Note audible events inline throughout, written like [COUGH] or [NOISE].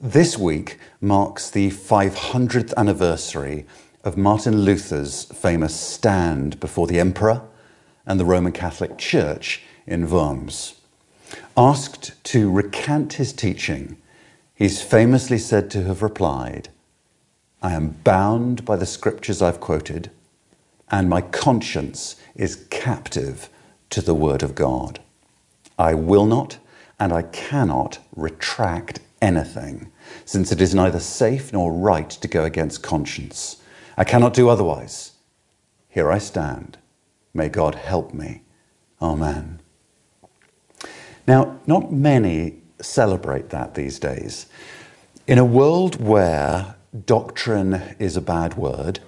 This week marks the 500th anniversary of Martin Luther's famous stand before the Emperor and the Roman Catholic Church in Worms. Asked to recant his teaching, he's famously said to have replied, I am bound by the scriptures I've quoted, and my conscience is captive to the Word of God. I will not and I cannot retract anything, since it is neither safe nor right to go against conscience. I cannot do otherwise. Here I stand. May God help me. Amen. Now, not many celebrate that these days. In a world where doctrine is a bad word,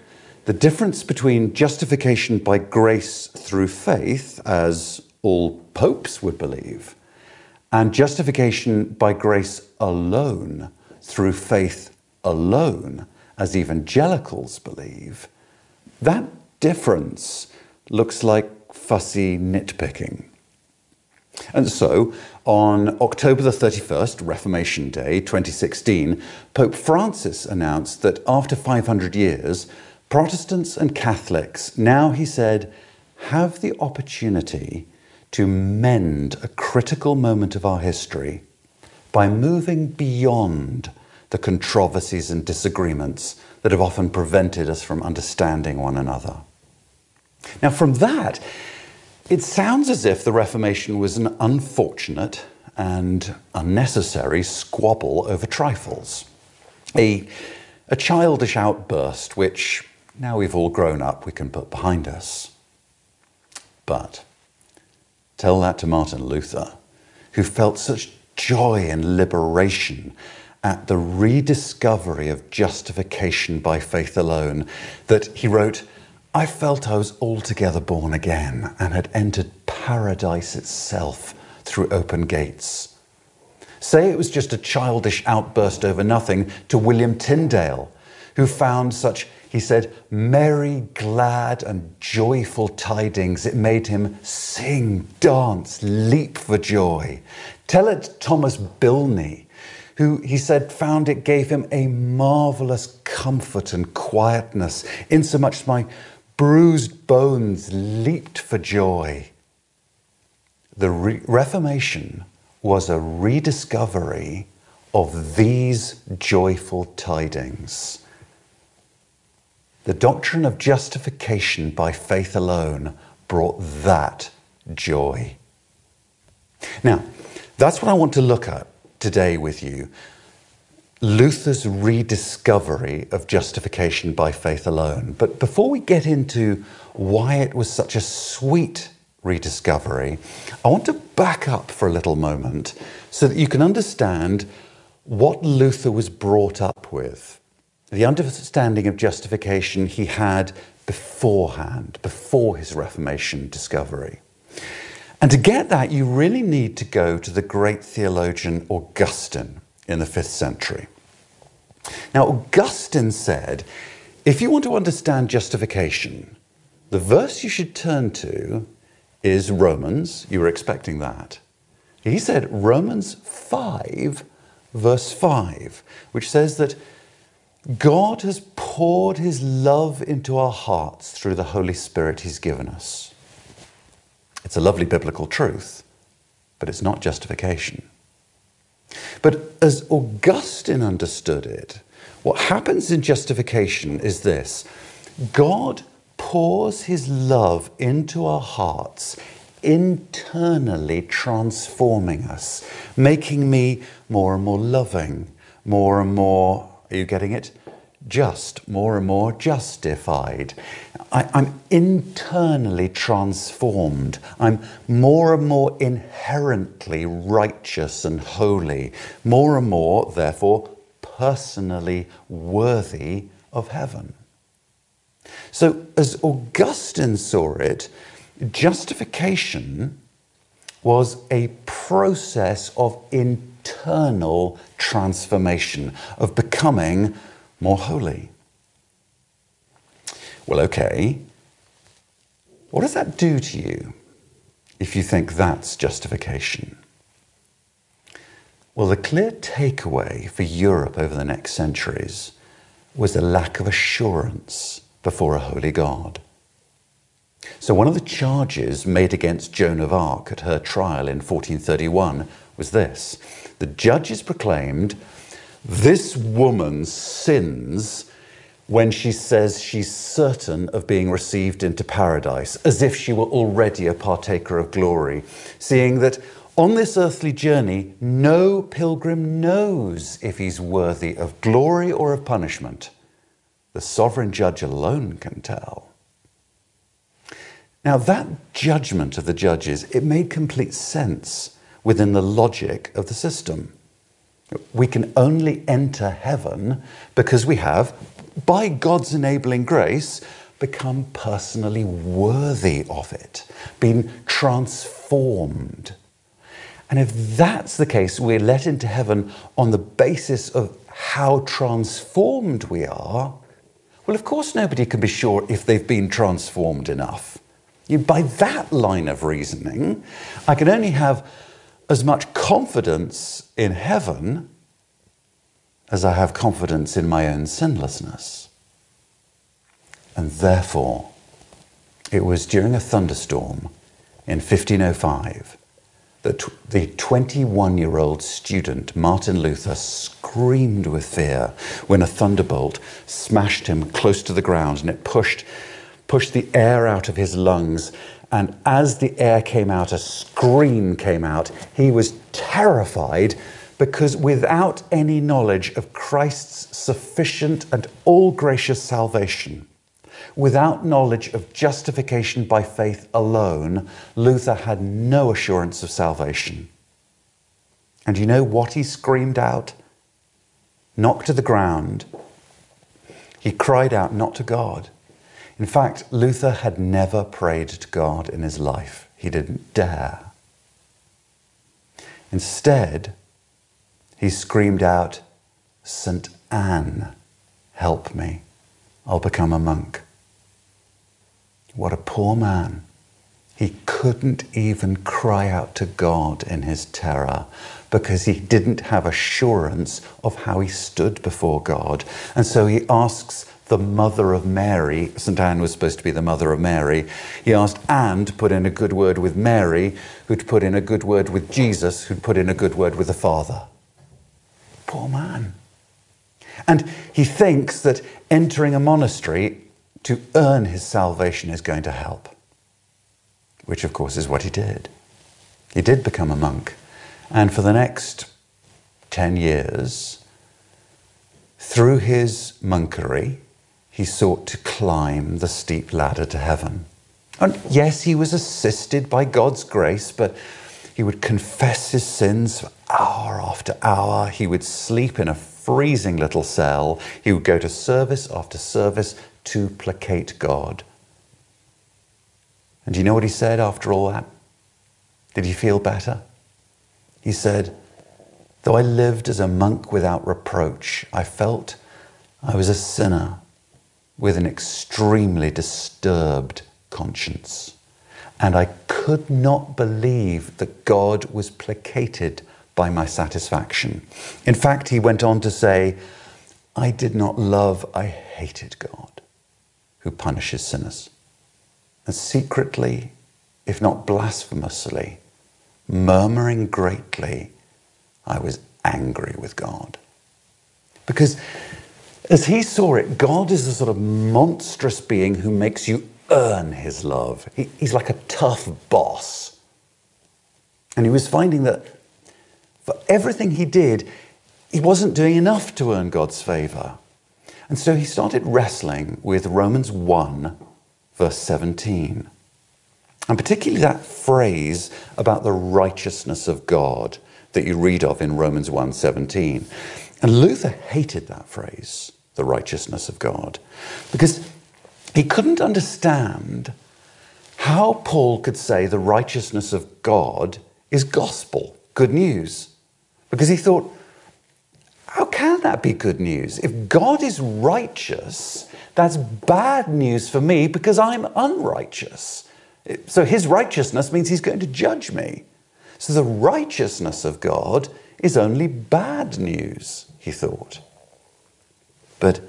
the difference between justification by grace through faith, as all popes would believe, and justification by grace alone, through faith alone, as evangelicals believe, that difference looks like fussy nitpicking. And so, on October the 31st, Reformation Day 2016, Pope Francis announced that after 500 years, Protestants and Catholics now, he said, have the opportunity to mend a critical moment of our history by moving beyond the controversies and disagreements that have often prevented us from understanding one another. Now, from that, it sounds as if the Reformation was an unfortunate and unnecessary squabble over trifles, a, a childish outburst which, now we've all grown up, we can put behind us. But Tell that to Martin Luther, who felt such joy and liberation at the rediscovery of justification by faith alone that he wrote, I felt I was altogether born again and had entered paradise itself through open gates. Say it was just a childish outburst over nothing to William Tyndale, who found such he said, merry, glad, and joyful tidings. It made him sing, dance, leap for joy. Tell it Thomas Bilney, who he said found it gave him a marvelous comfort and quietness, insomuch my bruised bones leaped for joy. The Re- Reformation was a rediscovery of these joyful tidings. The doctrine of justification by faith alone brought that joy. Now, that's what I want to look at today with you. Luther's rediscovery of justification by faith alone. But before we get into why it was such a sweet rediscovery, I want to back up for a little moment so that you can understand what Luther was brought up with the understanding of justification he had beforehand, before his Reformation discovery. And to get that, you really need to go to the great theologian Augustine in the fifth century. Now, Augustine said if you want to understand justification, the verse you should turn to is Romans. You were expecting that. He said Romans 5, verse 5, which says that God has poured his love into our hearts through the Holy Spirit he's given us. It's a lovely biblical truth, but it's not justification. But as Augustine understood it, what happens in justification is this God pours his love into our hearts, internally transforming us, making me more and more loving, more and more are you getting it? Just, more and more justified. I, am internally transformed. I'm more and more inherently righteous and holy. More and more, therefore, personally worthy of heaven. So, as Augustine saw it, justification was a process of internal transformation, of becoming more holy. Well, okay. What does that do to you if you think that's justification? Well, the clear takeaway for Europe over the next centuries was a lack of assurance before a holy God. So, one of the charges made against Joan of Arc at her trial in 1431 was this the judges proclaimed, This woman sins when she says she's certain of being received into paradise, as if she were already a partaker of glory, seeing that on this earthly journey, no pilgrim knows if he's worthy of glory or of punishment. The sovereign judge alone can tell. Now, that judgment of the judges, it made complete sense within the logic of the system. We can only enter heaven because we have, by God's enabling grace, become personally worthy of it, been transformed. And if that's the case, we're let into heaven on the basis of how transformed we are, well, of course, nobody can be sure if they've been transformed enough. You, by that line of reasoning, I can only have as much confidence in heaven as I have confidence in my own sinlessness. And therefore, it was during a thunderstorm in 1505 that the 21 year old student Martin Luther screamed with fear when a thunderbolt smashed him close to the ground and it pushed pushed the air out of his lungs. And as the air came out, a scream came out. He was terrified because without any knowledge of Christ's sufficient and all gracious salvation, without knowledge of justification by faith alone, Luther had no assurance of salvation. And you know what he screamed out? Knocked to the ground. He cried out not to God, in fact, Luther had never prayed to God in his life. He didn't dare. Instead, he screamed out, St. Anne, help me. I'll become a monk. What a poor man. He couldn't even cry out to God in his terror because he didn't have assurance of how he stood before God. And so he asks the mother of Mary. St. Anne was supposed to be the mother of Mary. He asked Anne to put in a good word with Mary, who'd put in a good word with Jesus, who'd put in a good word with the Father. Poor man. And he thinks that entering a monastery to earn his salvation is going to help, which of course is what he did. He did become a monk. And for the next 10 years, through his monkery, he sought to climb the steep ladder to heaven. And yes, he was assisted by God's grace, but he would confess his sins hour after hour. He would sleep in a freezing little cell. He would go to service after service to placate God. And do you know what he said after all that? Did he feel better? He said, Though I lived as a monk without reproach, I felt I was a sinner with an extremely disturbed conscience. And I could not believe that God was placated by my satisfaction. In fact, he went on to say, I did not love, I hated God, who punishes sinners. And secretly, if not blasphemously, murmuring greatly, I was angry with God. Because as he saw it, God is a sort of monstrous being who makes you earn his love. He, he's like a tough boss. And he was finding that for everything he did, he wasn't doing enough to earn God's favor. And so he started wrestling with Romans 1, verse 17. And particularly that phrase about the righteousness of God that you read of in Romans 1:17. And Luther hated that phrase the righteousness of God. Because he couldn't understand how Paul could say the righteousness of God is gospel, good news. Because he thought, how can that be good news? If God is righteous, that's bad news for me because I'm unrighteous. So his righteousness means he's going to judge me. So the righteousness of God is only bad news, he thought. But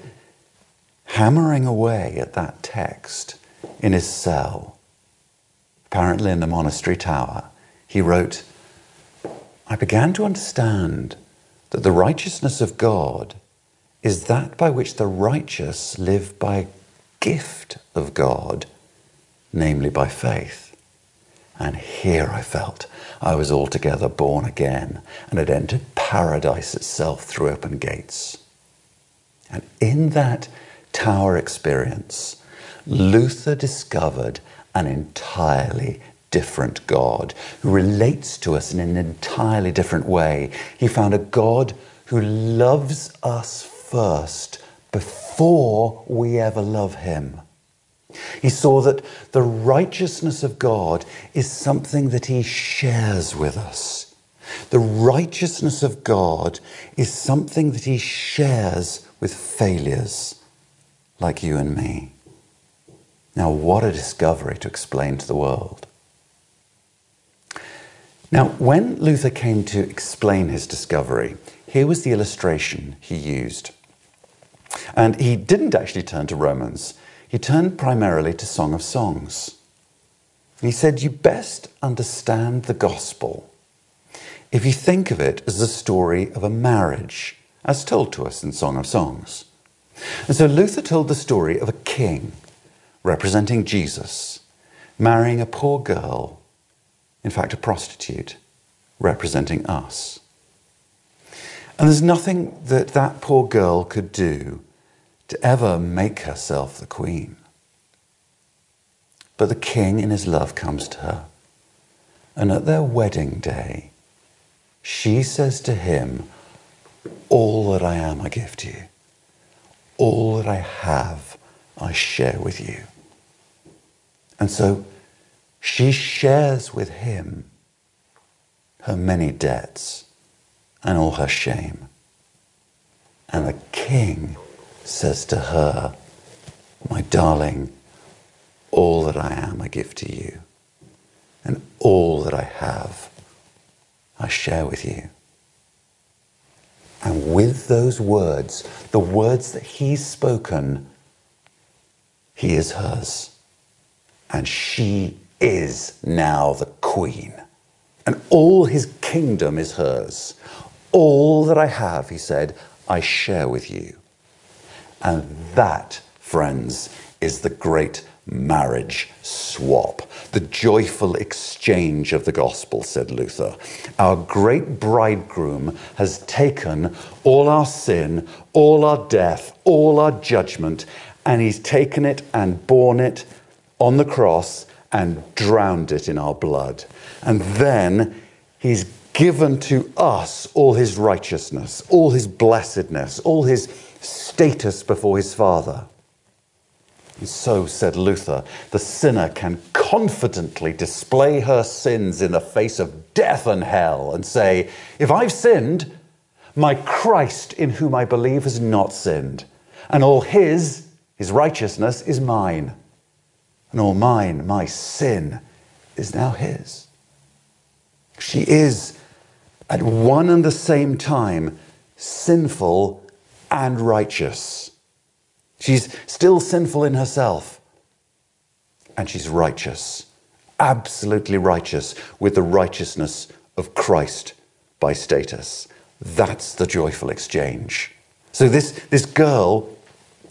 hammering away at that text in his cell, apparently in the monastery tower, he wrote, I began to understand that the righteousness of God is that by which the righteous live by gift of God, namely by faith. And here I felt I was altogether born again and had entered paradise itself through open gates. And in that tower experience, Luther discovered an entirely different God who relates to us in an entirely different way. He found a God who loves us first before we ever love him. He saw that the righteousness of God is something that he shares with us. The righteousness of God is something that he shares with failures like you and me. Now, what a discovery to explain to the world. Now, when Luther came to explain his discovery, here was the illustration he used. And he didn't actually turn to Romans, he turned primarily to Song of Songs. He said, You best understand the gospel if you think of it as the story of a marriage, as told to us in Song of Songs. And so Luther told the story of a king representing Jesus marrying a poor girl, in fact, a prostitute, representing us. And there's nothing that that poor girl could do to ever make herself the queen. But the king, in his love, comes to her. And at their wedding day, she says to him, All that I am, I give to you. All that I have, I share with you. And so she shares with him her many debts and all her shame. And the king says to her, My darling, all that I am I give to you, and all that I have I share with you. And with those words, the words that he's spoken, he is hers. And she is now the queen. And all his kingdom is hers. All that I have, he said, I share with you. And that, friends, is the great marriage swap, the joyful exchange of the gospel, said Luther. Our great bridegroom has taken all our sin, all our death, all our judgment, and he's taken it and borne it on the cross and drowned it in our blood. And then he's given to us all his righteousness, all his blessedness, all his status before his Father. And so, said Luther, the sinner can confidently display her sins in the face of death and hell and say, If I've sinned, my Christ in whom I believe has not sinned, and all his, his righteousness, is mine, and all mine, my sin, is now his. She is at one and the same time sinful and righteous. She's still sinful in herself, and she's righteous, absolutely righteous, with the righteousness of Christ by status. That's the joyful exchange. So, this, this girl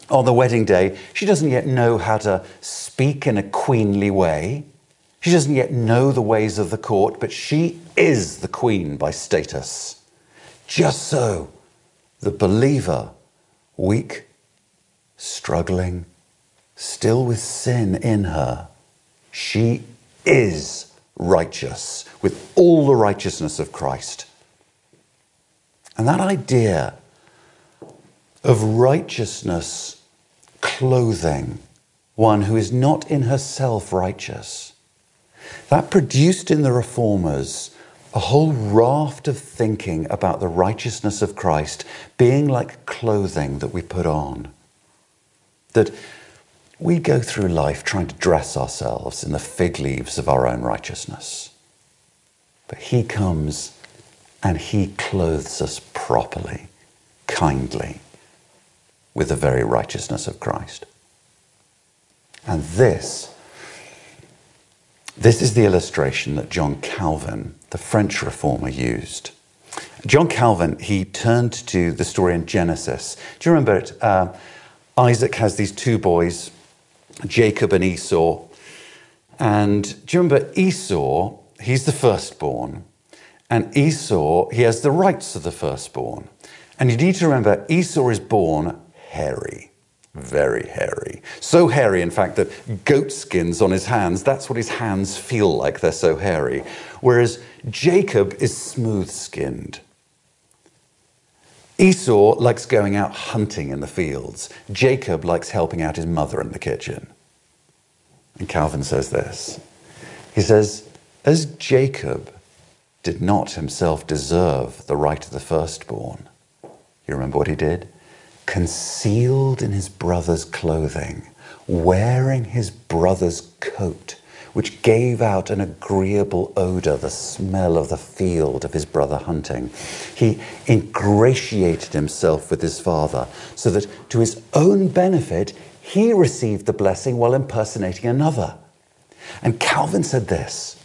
on the wedding day, she doesn't yet know how to speak in a queenly way. She doesn't yet know the ways of the court, but she is the queen by status. Just so, the believer, weak, struggling, still with sin in her, she is righteous with all the righteousness of Christ. And that idea of righteousness clothing one who is not in herself righteous that produced in the reformers a whole raft of thinking about the righteousness of Christ being like clothing that we put on. That we go through life trying to dress ourselves in the fig leaves of our own righteousness. But He comes and he clothes us properly, kindly, with the very righteousness of Christ. And this, this is the illustration that John Calvin, the French reformer, used. John Calvin, he turned to the story in Genesis. Do you remember it? Uh, Isaac has these two boys, Jacob and Esau. And do you remember Esau? He's the firstborn. And Esau, he has the rights of the firstborn. And you need to remember, Esau is born hairy, very hairy. So hairy, in fact, that goat skins on his hands, that's what his hands feel like, they're so hairy. Whereas Jacob is smooth skinned. Esau likes going out hunting in the fields. Jacob likes helping out his mother in the kitchen. And Calvin says this He says, As Jacob did not himself deserve the right of the firstborn. You remember what he did? Concealed in his brother's clothing, wearing his brother's coat, which gave out an agreeable odour, the smell of the field of his brother hunting. He ingratiated himself with his father so that to his own benefit he received the blessing while impersonating another. And Calvin said this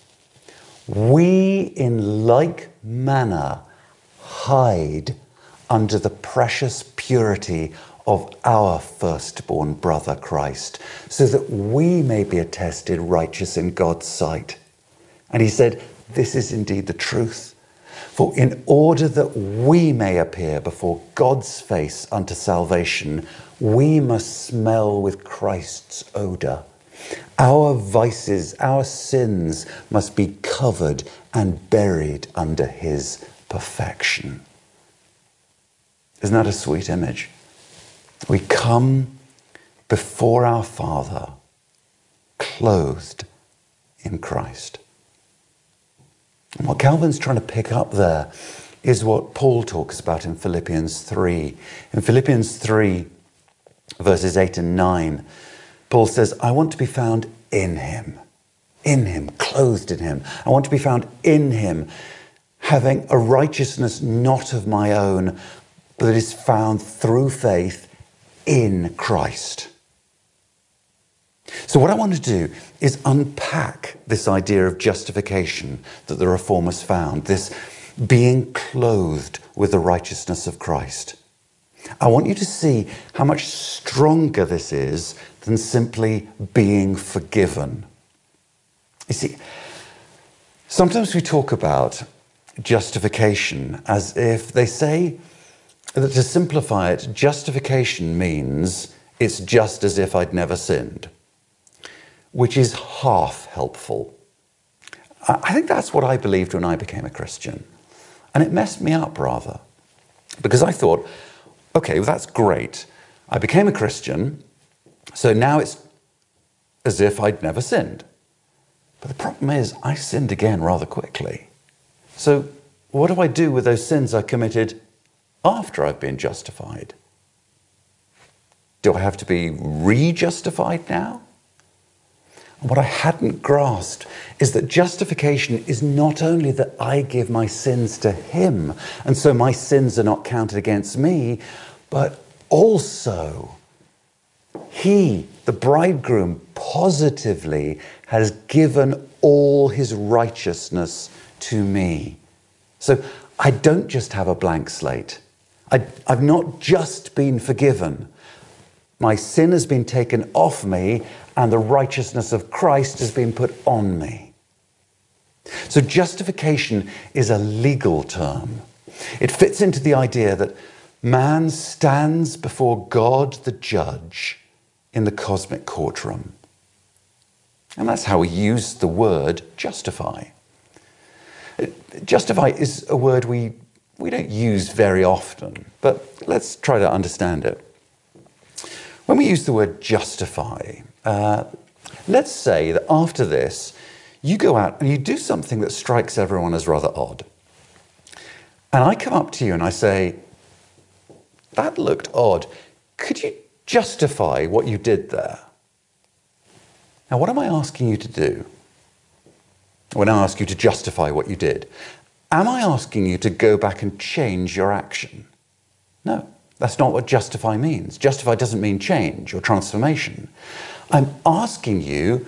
we in like manner hide under the precious purity of our firstborn brother Christ, so that we may be attested righteous in God's sight. And he said, This is indeed the truth. For in order that we may appear before God's face unto salvation, we must smell with Christ's odour. Our vices, our sins must be covered and buried under his perfection. Isn't that a sweet image? We come before our Father clothed in Christ. And what Calvin's trying to pick up there is what Paul talks about in Philippians 3. In Philippians 3, verses 8 and 9, Paul says, I want to be found in him, in him, clothed in him. I want to be found in him, having a righteousness not of my own, that is found through faith in Christ. So, what I want to do is unpack this idea of justification that the Reformers found, this being clothed with the righteousness of Christ. I want you to see how much stronger this is than simply being forgiven. You see, sometimes we talk about justification as if they say that to simplify it, justification means it's just as if I'd never sinned, which is half helpful. I think that's what I believed when I became a Christian. And it messed me up rather. Because I thought, okay, well, that's great. I became a Christian, so now it's as if I'd never sinned. But the problem is, I sinned again rather quickly. So, what do I do with those sins I committed after I've been justified? Do I have to be re justified now? And what I hadn't grasped is that justification is not only that I give my sins to Him, and so my sins are not counted against me, but also he, the bridegroom, positively has given all his righteousness to me. So I don't just have a blank slate. I, have not just been forgiven. My sin has been taken off me, and the righteousness of Christ has been put on me. So, justification is a legal term. It fits into the idea that man stands before God the judge in the cosmic courtroom. And that's how we use the word justify. Justify is a word we, we don't use very often, but let's try to understand it. When we use the word justify, uh, let's say that after this, you go out and you do something that strikes everyone as rather odd. And I come up to you and I say, That looked odd. Could you justify what you did there. Now, what am I asking you to do when I ask you to justify what you did? Am I asking you to go back and change your action? No, that's not what justify means. Justify doesn't mean change or transformation. I'm asking you,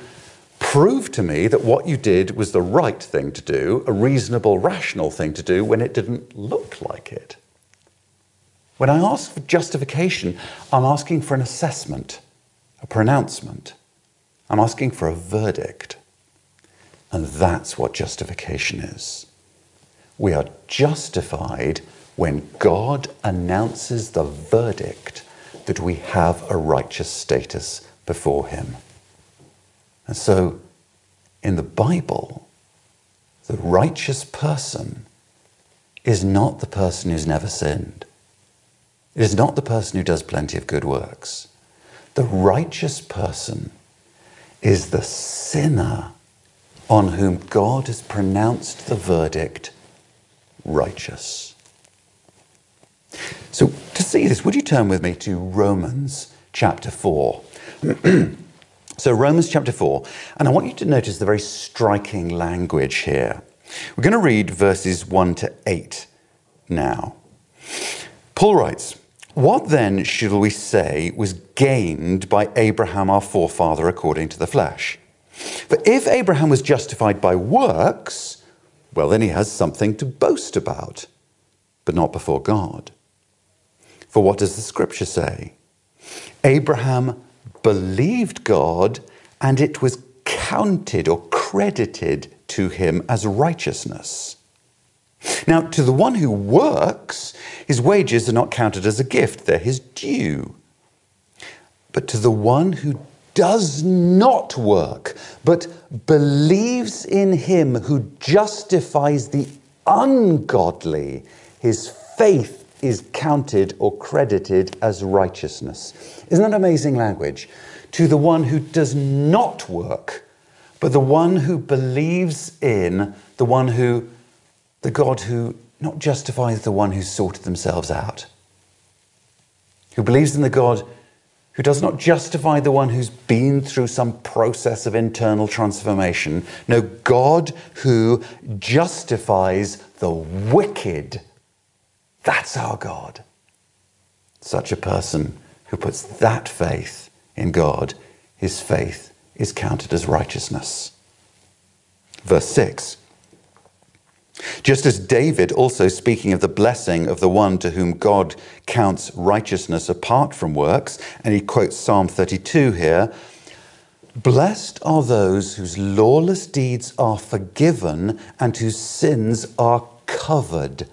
prove to me that what you did was the right thing to do, a reasonable, rational thing to do when it didn't look like it. When I ask for justification, I'm asking for an assessment, a pronouncement. I'm asking for a verdict. And that's what justification is. We are justified when God announces the verdict that we have a righteous status before Him. And so, in the Bible, the righteous person is not the person who's never sinned. It is not the person who does plenty of good works. The righteous person is the sinner on whom God has pronounced the verdict righteous. So, to see this, would you turn with me to Romans chapter 4? [CLEARS THROAT] so, Romans chapter 4, and I want you to notice the very striking language here. We're going to read verses 1 to 8 now. Paul writes, What then should we say was gained by Abraham our forefather according to the flesh? For if Abraham was justified by works, well, then he has something to boast about, but not before God. For what does the scripture say? Abraham believed God, and it was counted or credited to him as righteousness. Now, to the one who works, his wages are not counted as a gift, they're his due. But to the one who does not work, but believes in him who justifies the ungodly, his faith is counted or credited as righteousness. Isn't that amazing language? To the one who does not work, but the one who believes in the one who, the God who not justifies the one who sorted themselves out, who believes in the God who does not justify the one who's been through some process of internal transformation. No, God who justifies the wicked. That's our God. Such a person who puts that faith in God, his faith is counted as righteousness. Verse 6 just as David, also speaking of the blessing of the one to whom God counts righteousness apart from works, and he quotes Psalm 32 here Blessed are those whose lawless deeds are forgiven and whose sins are covered.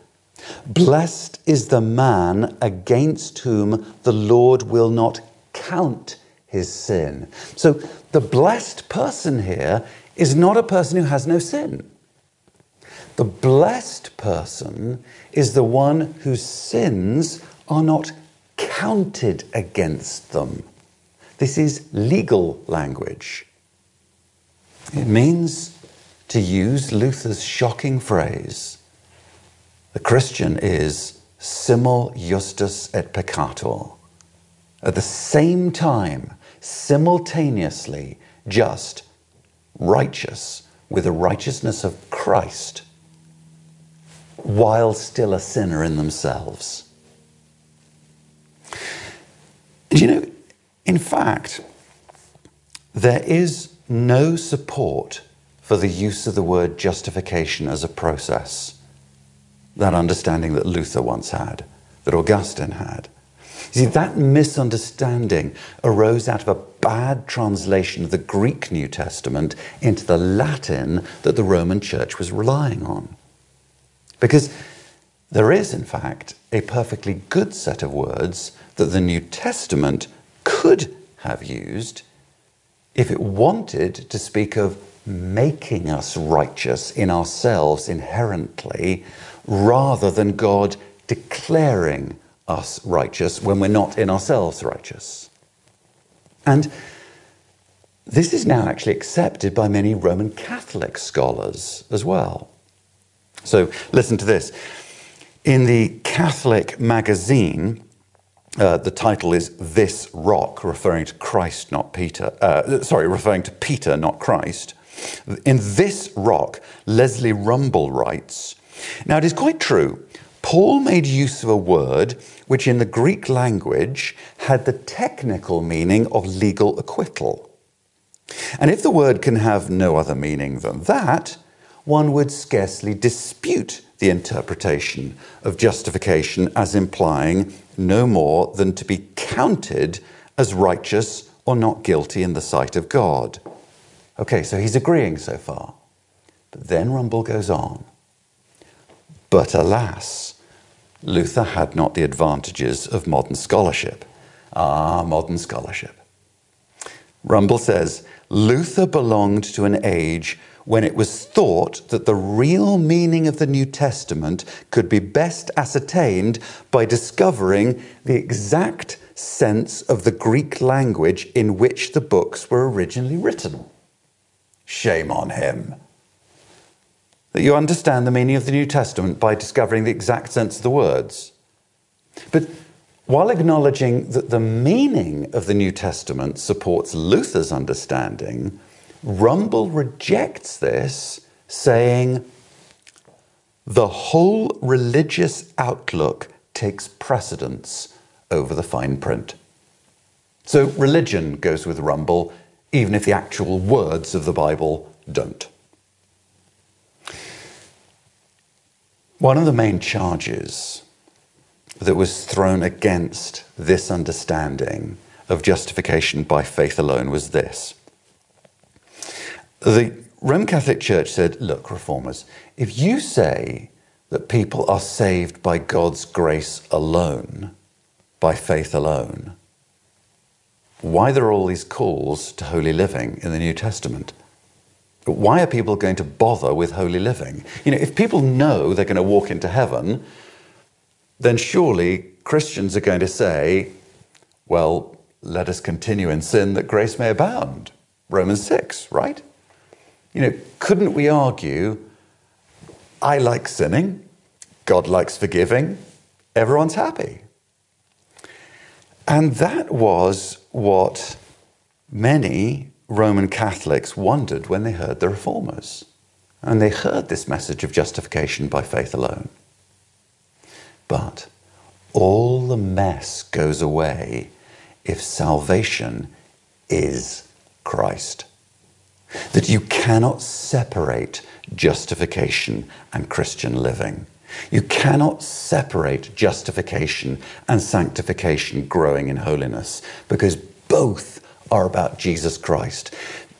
Blessed is the man against whom the Lord will not count his sin. So the blessed person here is not a person who has no sin. The blessed person is the one whose sins are not counted against them. This is legal language. It means, to use Luther's shocking phrase, the Christian is simul justus et peccator. At the same time, simultaneously just, righteous, with the righteousness of Christ while still a sinner in themselves. You know, in fact, there is no support for the use of the word justification as a process. That understanding that Luther once had, that Augustine had. You see, that misunderstanding arose out of a bad translation of the Greek New Testament into the Latin that the Roman Church was relying on. Because there is, in fact, a perfectly good set of words that the New Testament could have used if it wanted to speak of making us righteous in ourselves inherently rather than God declaring us righteous when we're not in ourselves righteous. And this is now actually accepted by many Roman Catholic scholars as well. So listen to this. In the Catholic magazine, uh, the title is This Rock, referring to Christ, not Peter. Uh, sorry, referring to Peter, not Christ. In This Rock, Leslie Rumble writes Now, it is quite true. Paul made use of a word which in the Greek language had the technical meaning of legal acquittal. And if the word can have no other meaning than that, one would scarcely dispute the interpretation of justification as implying no more than to be counted as righteous or not guilty in the sight of God. Okay, so he's agreeing so far. But then Rumble goes on. But alas, Luther had not the advantages of modern scholarship. Ah, modern scholarship. Rumble says Luther belonged to an age when it was thought that the real meaning of the New Testament could be best ascertained by discovering the exact sense of the Greek language in which the books were originally written. Shame on him. That you understand the meaning of the New Testament by discovering the exact sense of the words. But while acknowledging that the meaning of the New Testament supports Luther's understanding, Rumble rejects this, saying, the whole religious outlook takes precedence over the fine print. So religion goes with Rumble, even if the actual words of the Bible don't. One of the main charges that was thrown against this understanding of justification by faith alone was this. The Roman Catholic Church said, look, reformers, if you say that people are saved by God's grace alone, by faith alone, why there are all these calls to holy living in the New Testament? Why are people going to bother with holy living? You know, if people know they're going to walk into heaven, then surely Christians are going to say, well, let us continue in sin that grace may abound. Romans 6, right? You know, couldn't we argue, I like sinning, God likes forgiving, everyone's happy? And that was what many Roman Catholics wondered when they heard the reformers. And they heard this message of justification by faith alone. But all the mess goes away if salvation is Christ. That you cannot separate justification and Christian living. You cannot separate justification and sanctification growing in holiness because both are about Jesus Christ.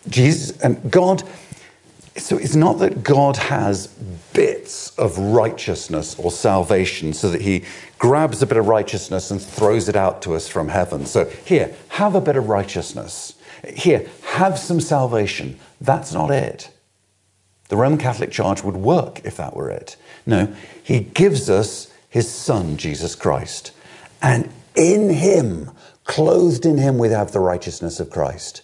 Jesus and God so it's not that God has bits of righteousness or salvation so that he grabs a bit of righteousness and throws it out to us from heaven. So here, have a bit of righteousness. Here, have some salvation. That's not it. The Roman Catholic charge would work if that were it. No, he gives us his son, Jesus Christ. And in him, clothed in him, we have the righteousness of Christ.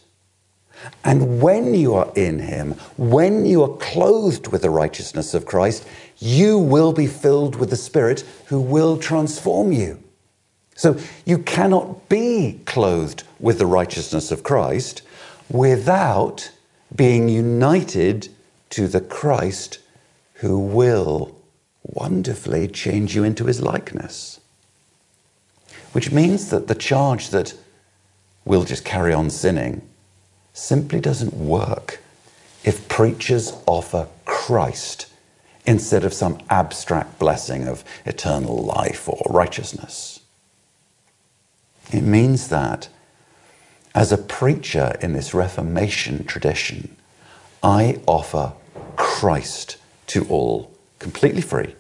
And when you are in him, when you are clothed with the righteousness of Christ, you will be filled with the Spirit who will transform you. So you cannot be clothed with the righteousness of Christ without being united to the Christ who will wonderfully change you into his likeness. Which means that the charge that we'll just carry on sinning simply doesn't work if preachers offer Christ instead of some abstract blessing of eternal life or righteousness. It means that as a preacher in this Reformation tradition, I offer Christ to all, completely free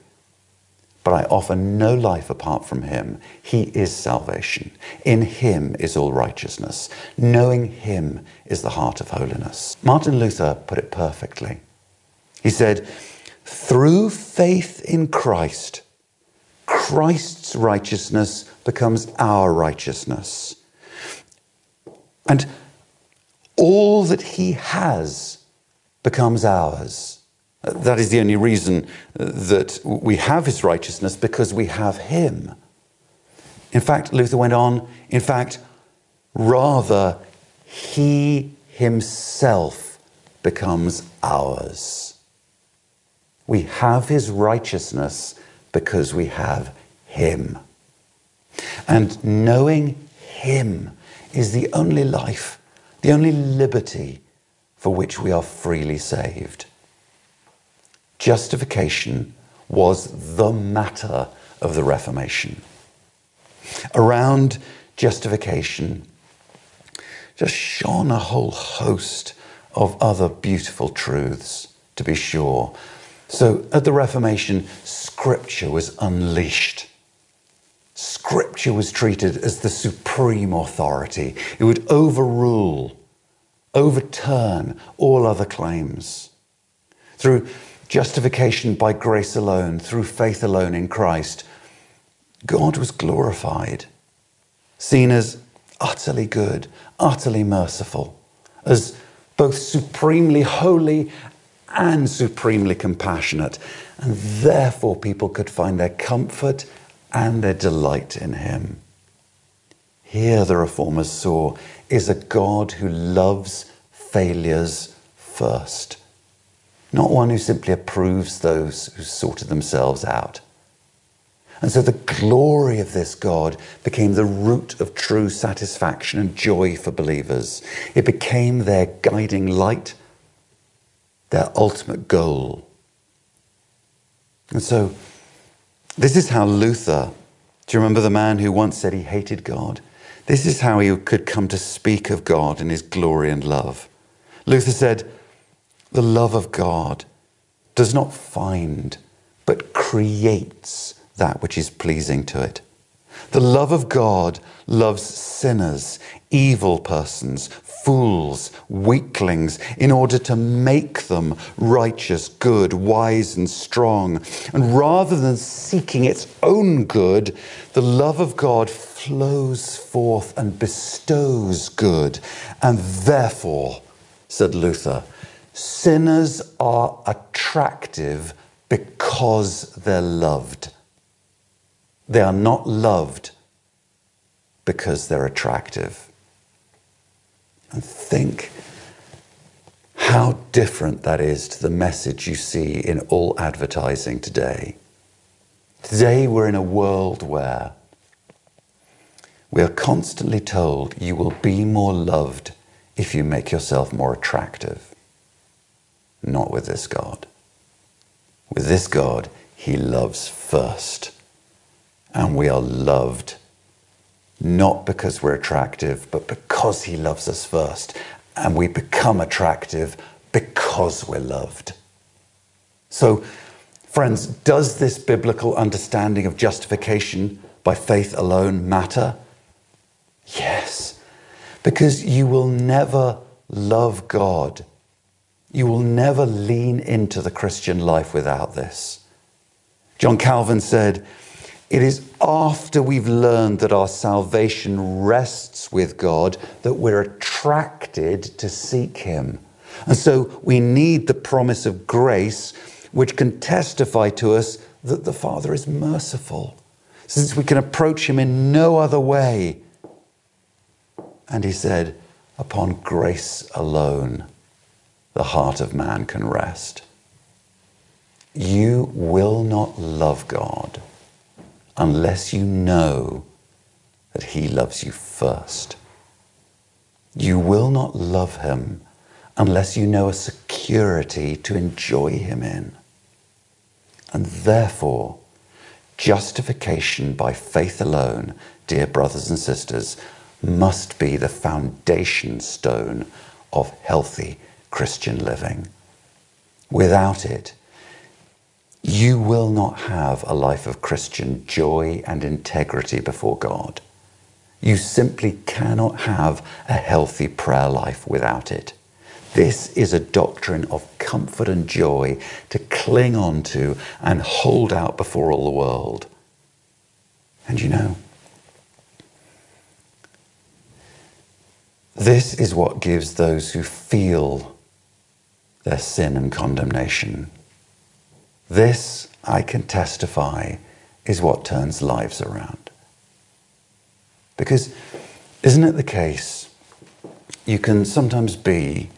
but I offer no life apart from him. He is salvation. In him is all righteousness. Knowing him is the heart of holiness. Martin Luther put it perfectly. He said, through faith in Christ, Christ's righteousness becomes our righteousness. And all that he has becomes ours. That is the only reason that we have his righteousness because we have him. In fact, Luther went on, in fact, rather, he himself becomes ours. We have his righteousness because we have him. And knowing him is the only life, the only liberty for which we are freely saved. Justification was the matter of the Reformation. Around justification just shone a whole host of other beautiful truths, to be sure. So at the Reformation, Scripture was unleashed. Scripture was treated as the supreme authority. It would overrule, overturn all other claims. Through justification by grace alone, through faith alone in Christ, God was glorified, seen as utterly good, utterly merciful, as both supremely holy and supremely compassionate. And therefore, people could find their comfort and their delight in Him. Here, the Reformers saw is a God who loves failures first, not one who simply approves those who sorted themselves out. And so the glory of this God became the root of true satisfaction and joy for believers. It became their guiding light, their ultimate goal. And so this is how Luther, do you remember the man who once said he hated God? This is how he could come to speak of God and his glory and love. Luther said, The love of God does not find, but creates that which is pleasing to it. The love of God loves sinners, evil persons, fools, weaklings, in order to make them righteous, good, wise, and strong. And rather than seeking its own good, the love of God flows forth and bestows good. And therefore, said Luther, sinners are attractive because they're loved. They are not loved because they're attractive. And think how different that is to the message you see in all advertising today. Today, we're in a world where we are constantly told you will be more loved if you make yourself more attractive. Not with this God. With this God, He loves first and we are loved not because we're attractive, but because He loves us first. And we become attractive because we're loved. So, friends, does this biblical understanding of justification by faith alone matter? Yes, because you will never love God. You will never lean into the Christian life without this. John Calvin said, it is after we've learned that our salvation rests with God that we're attracted to seek Him. And so we need the promise of grace, which can testify to us that the Father is merciful, since we can approach Him in no other way. And He said, Upon grace alone, the heart of man can rest. You will not love God unless you know that He loves you first. You will not love Him unless you know a security to enjoy Him in. And therefore, justification by faith alone, dear brothers and sisters, must be the foundation stone of healthy Christian living. Without it, you will not have a life of Christian joy and integrity before God. You simply cannot have a healthy prayer life without it. This is a doctrine of comfort and joy to cling on to and hold out before all the world. And you know, this is what gives those who feel their sin and condemnation this, I can testify, is what turns lives around. Because isn't it the case you can sometimes be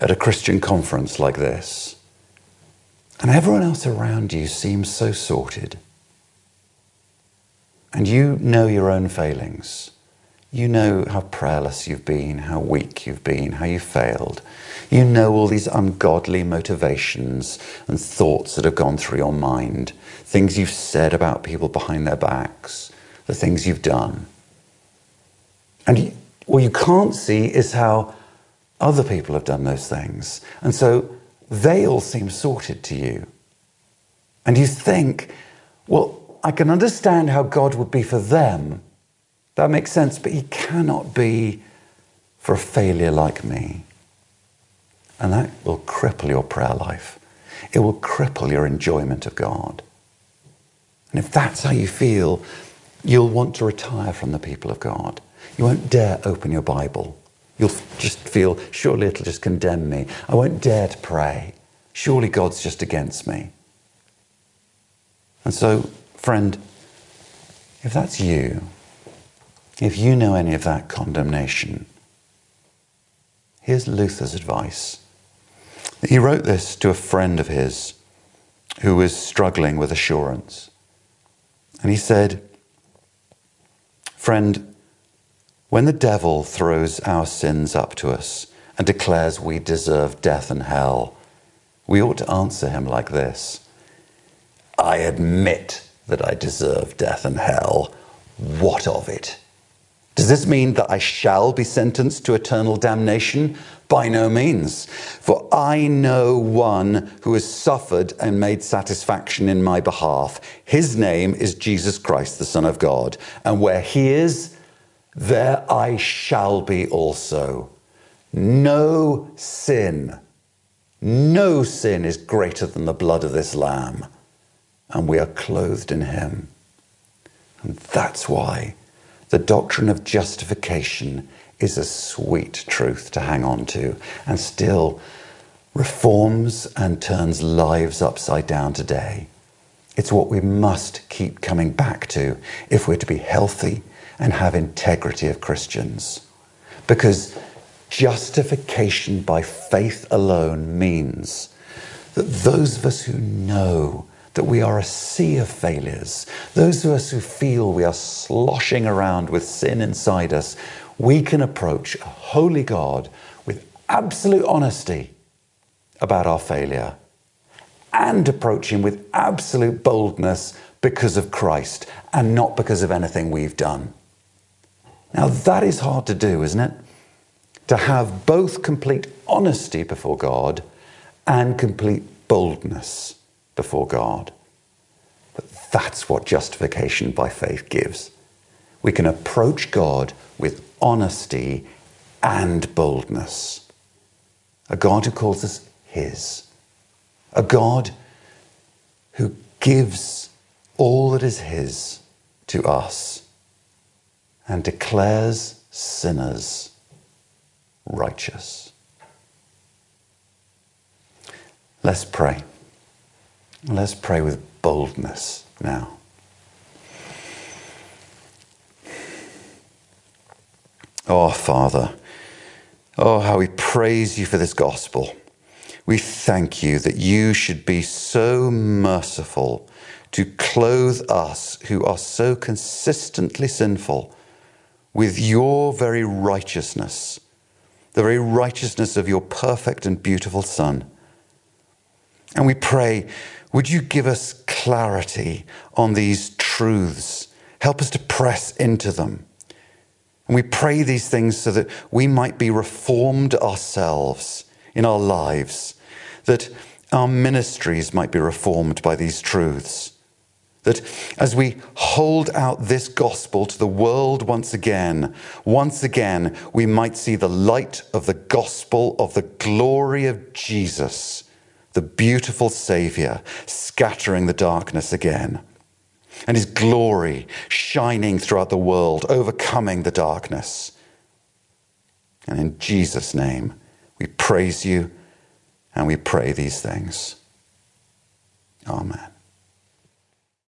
at a Christian conference like this, And everyone else around you seems so sorted. And you know your own failings. You know how prayerless you've been, how weak you've been, how you failed. You know all these ungodly motivations and thoughts that have gone through your mind, things you've said about people behind their backs, the things you've done. And what you can't see is how other people have done those things. And so they all seem sorted to you. And you think, well, I can understand how God would be for them. That makes sense, but He cannot be for a failure like me. And that will cripple your prayer life. It will cripple your enjoyment of God. And if that's how you feel, you'll want to retire from the people of God. You won't dare open your Bible. You'll just feel, surely it'll just condemn me. I won't dare to pray. Surely God's just against me. And so, friend, if that's you, if you know any of that condemnation, here's Luther's advice. He wrote this to a friend of his who was struggling with assurance. And he said, Friend, when the devil throws our sins up to us and declares we deserve death and hell, we ought to answer him like this I admit that I deserve death and hell. What of it? Does this mean that I shall be sentenced to eternal damnation? By no means. For I know one who has suffered and made satisfaction in my behalf. His name is Jesus Christ, the Son of God. And where he is, there I shall be also. No sin, no sin is greater than the blood of this Lamb and we are clothed in him. And that's why the doctrine of justification is a sweet truth to hang on to and still reforms and turns lives upside down today. It's what we must keep coming back to if we're to be healthy and have integrity of Christians. Because justification by faith alone means that those of us who know that we are a sea of failures. Those of us who feel we are sloshing around with sin inside us, we can approach a holy God with absolute honesty about our failure and approach Him with absolute boldness because of Christ and not because of anything we've done. Now, that is hard to do, isn't it? To have both complete honesty before God and complete boldness before God. But that's what justification by faith gives. We can approach God with honesty and boldness. A God who calls us His. A God who gives all that is His to us and declares sinners righteous. Let's pray. Let's pray with boldness now. Oh, Father, oh, how we praise you for this gospel. We thank you that you should be so merciful to clothe us who are so consistently sinful with your very righteousness, the very righteousness of your perfect and beautiful Son. And we pray would you give us clarity on these truths? Help us to press into them. And we pray these things so that we might be reformed ourselves in our lives, that our ministries might be reformed by these truths. That as we hold out this gospel to the world once again, once again, we might see the light of the gospel of the glory of Jesus the beautiful Saviour scattering the darkness again, and his glory shining throughout the world, overcoming the darkness. And in Jesus' name, we praise you and we pray these things. Amen.